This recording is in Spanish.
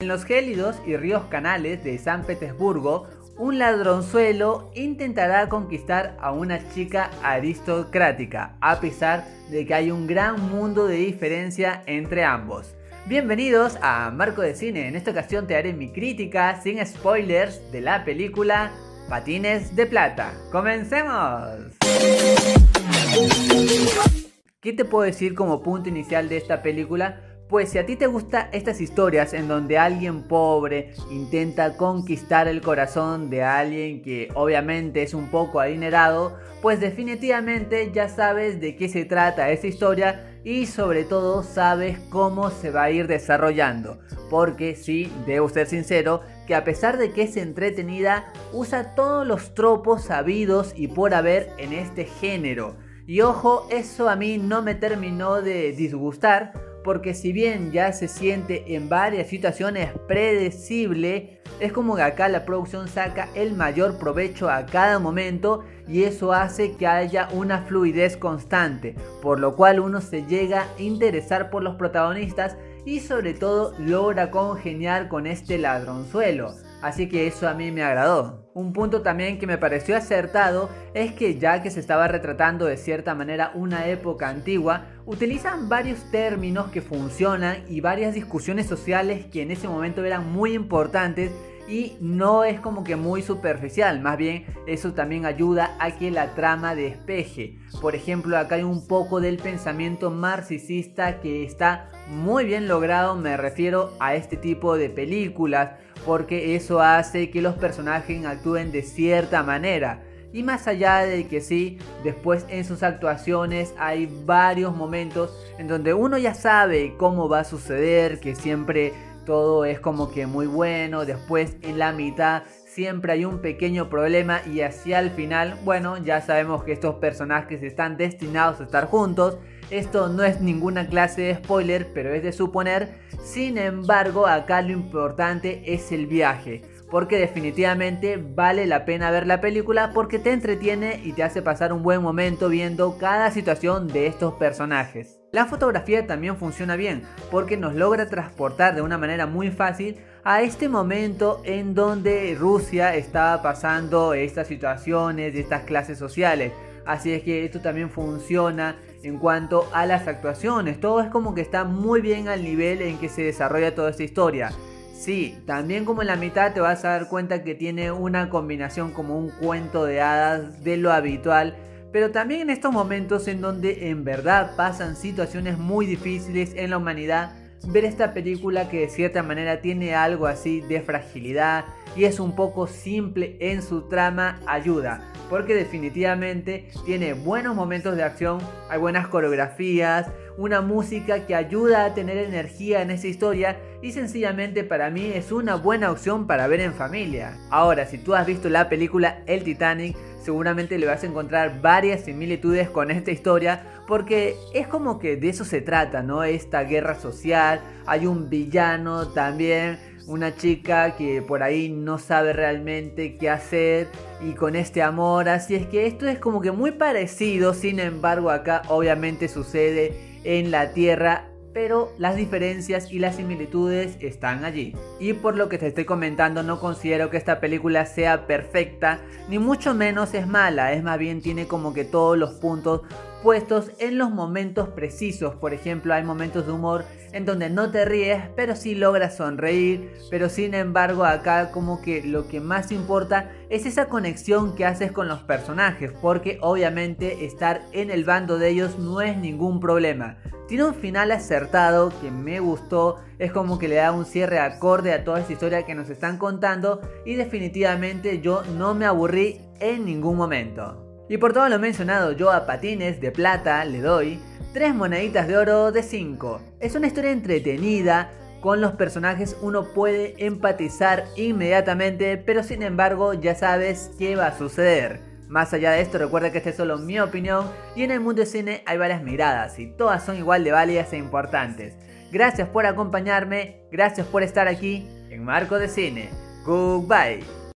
En los gélidos y ríos canales de San Petersburgo, un ladronzuelo intentará conquistar a una chica aristocrática, a pesar de que hay un gran mundo de diferencia entre ambos. Bienvenidos a Marco de Cine, en esta ocasión te haré mi crítica sin spoilers de la película Patines de Plata. ¡Comencemos! ¿Qué te puedo decir como punto inicial de esta película? Pues si a ti te gustan estas historias en donde alguien pobre intenta conquistar el corazón de alguien que obviamente es un poco adinerado, pues definitivamente ya sabes de qué se trata esa historia y sobre todo sabes cómo se va a ir desarrollando. Porque sí, debo ser sincero, que a pesar de que es entretenida, usa todos los tropos sabidos y por haber en este género. Y ojo, eso a mí no me terminó de disgustar porque si bien ya se siente en varias situaciones predecible, es como que acá la producción saca el mayor provecho a cada momento y eso hace que haya una fluidez constante, por lo cual uno se llega a interesar por los protagonistas y sobre todo logra congeniar con este ladronzuelo. Así que eso a mí me agradó. Un punto también que me pareció acertado es que ya que se estaba retratando de cierta manera una época antigua, utilizan varios términos que funcionan y varias discusiones sociales que en ese momento eran muy importantes y no es como que muy superficial, más bien eso también ayuda a que la trama despeje. Por ejemplo, acá hay un poco del pensamiento marxista que está muy bien logrado, me refiero a este tipo de películas, porque eso hace que los personajes actúen de cierta manera. Y más allá de que sí, después en sus actuaciones hay varios momentos en donde uno ya sabe cómo va a suceder, que siempre todo es como que muy bueno, después en la mitad siempre hay un pequeño problema y hacia el final, bueno, ya sabemos que estos personajes están destinados a estar juntos. Esto no es ninguna clase de spoiler, pero es de suponer. Sin embargo, acá lo importante es el viaje porque definitivamente vale la pena ver la película porque te entretiene y te hace pasar un buen momento viendo cada situación de estos personajes. La fotografía también funciona bien porque nos logra transportar de una manera muy fácil a este momento en donde Rusia estaba pasando estas situaciones de estas clases sociales. Así es que esto también funciona en cuanto a las actuaciones. Todo es como que está muy bien al nivel en que se desarrolla toda esta historia. Sí, también como en la mitad te vas a dar cuenta que tiene una combinación como un cuento de hadas de lo habitual, pero también en estos momentos en donde en verdad pasan situaciones muy difíciles en la humanidad, ver esta película que de cierta manera tiene algo así de fragilidad y es un poco simple en su trama ayuda, porque definitivamente tiene buenos momentos de acción, hay buenas coreografías, una música que ayuda a tener energía en esa historia y sencillamente para mí es una buena opción para ver en familia. Ahora, si tú has visto la película El Titanic, seguramente le vas a encontrar varias similitudes con esta historia porque es como que de eso se trata, ¿no? Esta guerra social, hay un villano también, una chica que por ahí no sabe realmente qué hacer y con este amor, así es que esto es como que muy parecido, sin embargo acá obviamente sucede en la Tierra, pero las diferencias y las similitudes están allí. Y por lo que te estoy comentando, no considero que esta película sea perfecta, ni mucho menos es mala, es más bien tiene como que todos los puntos puestos en los momentos precisos. Por ejemplo, hay momentos de humor en donde no te ríes, pero sí logras sonreír. Pero sin embargo, acá como que lo que más importa es esa conexión que haces con los personajes, porque obviamente estar en el bando de ellos no es ningún problema. Tiene un final acertado que me gustó, es como que le da un cierre acorde a toda esta historia que nos están contando y definitivamente yo no me aburrí en ningún momento. Y por todo lo mencionado, yo a Patines de Plata le doy 3 moneditas de oro de 5. Es una historia entretenida, con los personajes uno puede empatizar inmediatamente, pero sin embargo ya sabes qué va a suceder. Más allá de esto, recuerda que esta es solo mi opinión y en el mundo del cine hay varias miradas y todas son igual de válidas e importantes. Gracias por acompañarme, gracias por estar aquí en Marco de Cine. Goodbye.